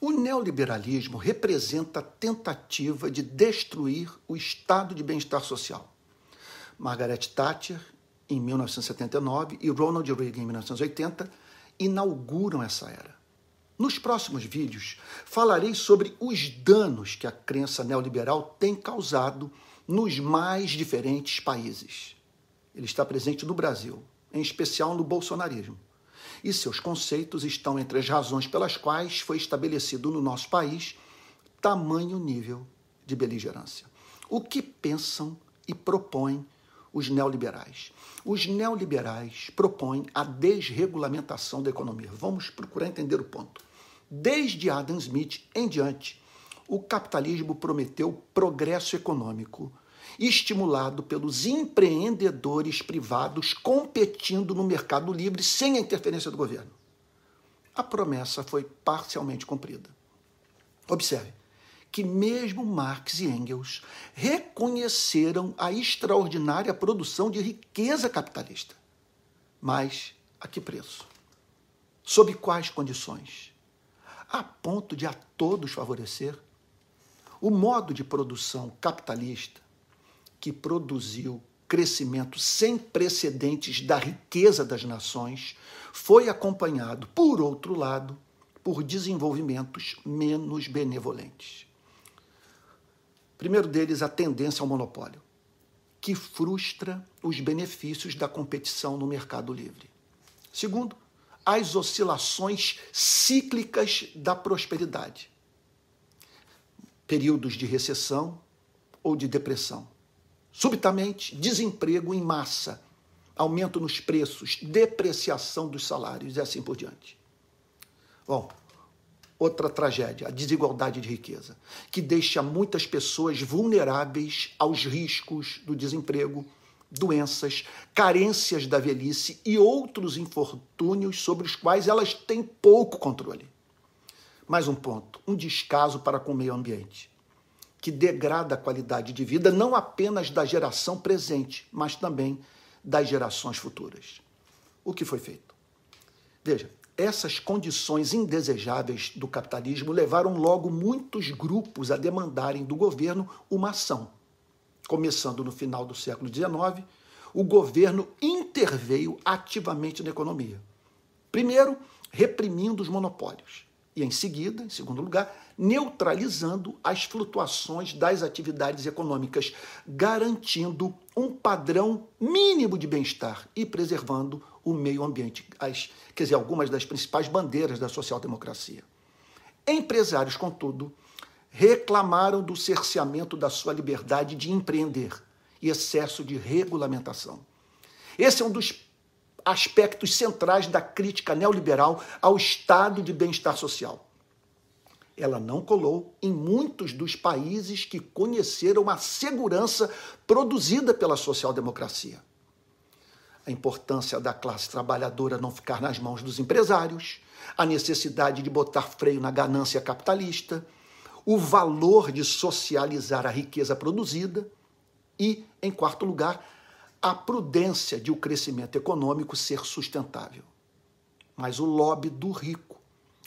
O neoliberalismo representa a tentativa de destruir o estado de bem-estar social. Margaret Thatcher, em 1979, e Ronald Reagan, em 1980, inauguram essa era. Nos próximos vídeos, falarei sobre os danos que a crença neoliberal tem causado nos mais diferentes países. Ele está presente no Brasil, em especial no bolsonarismo e seus conceitos estão entre as razões pelas quais foi estabelecido no nosso país tamanho nível de beligerância. O que pensam e propõem os neoliberais? Os neoliberais propõem a desregulamentação da economia. Vamos procurar entender o ponto. Desde Adam Smith em diante, o capitalismo prometeu progresso econômico estimulado pelos empreendedores privados competindo no mercado livre sem a interferência do governo. A promessa foi parcialmente cumprida. Observe que mesmo Marx e Engels reconheceram a extraordinária produção de riqueza capitalista. Mas a que preço? Sob quais condições? A ponto de a todos favorecer? O modo de produção capitalista que produziu crescimento sem precedentes da riqueza das nações, foi acompanhado, por outro lado, por desenvolvimentos menos benevolentes. Primeiro deles, a tendência ao monopólio, que frustra os benefícios da competição no mercado livre. Segundo, as oscilações cíclicas da prosperidade. Períodos de recessão ou de depressão Subitamente, desemprego em massa, aumento nos preços, depreciação dos salários e assim por diante. Bom, outra tragédia, a desigualdade de riqueza, que deixa muitas pessoas vulneráveis aos riscos do desemprego, doenças, carências da velhice e outros infortúnios sobre os quais elas têm pouco controle. Mais um ponto, um descaso para com o meio ambiente que degrada a qualidade de vida não apenas da geração presente, mas também das gerações futuras. O que foi feito? Veja, essas condições indesejáveis do capitalismo levaram logo muitos grupos a demandarem do governo uma ação. Começando no final do século XIX, o governo interveio ativamente na economia. Primeiro, reprimindo os monopólios e, em seguida, em segundo lugar, neutralizando as flutuações das atividades econômicas, garantindo um padrão mínimo de bem-estar e preservando o meio ambiente, as, quer dizer, algumas das principais bandeiras da social-democracia. Empresários, contudo, reclamaram do cerceamento da sua liberdade de empreender e excesso de regulamentação. Esse é um dos aspectos centrais da crítica neoliberal ao estado de bem-estar social. Ela não colou em muitos dos países que conheceram a segurança produzida pela social-democracia. A importância da classe trabalhadora não ficar nas mãos dos empresários, a necessidade de botar freio na ganância capitalista, o valor de socializar a riqueza produzida e, em quarto lugar, a prudência de o crescimento econômico ser sustentável. Mas o lobby do rico,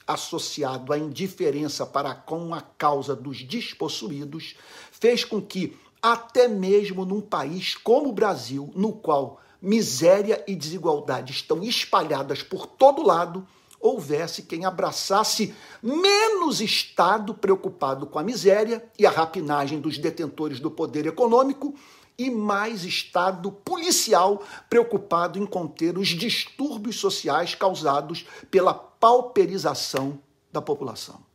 associado à indiferença para com a causa dos despossuídos, fez com que, até mesmo num país como o Brasil, no qual miséria e desigualdade estão espalhadas por todo lado, houvesse quem abraçasse menos Estado preocupado com a miséria e a rapinagem dos detentores do poder econômico e mais Estado policial preocupado em conter os distúrbios sociais causados pela pauperização da população.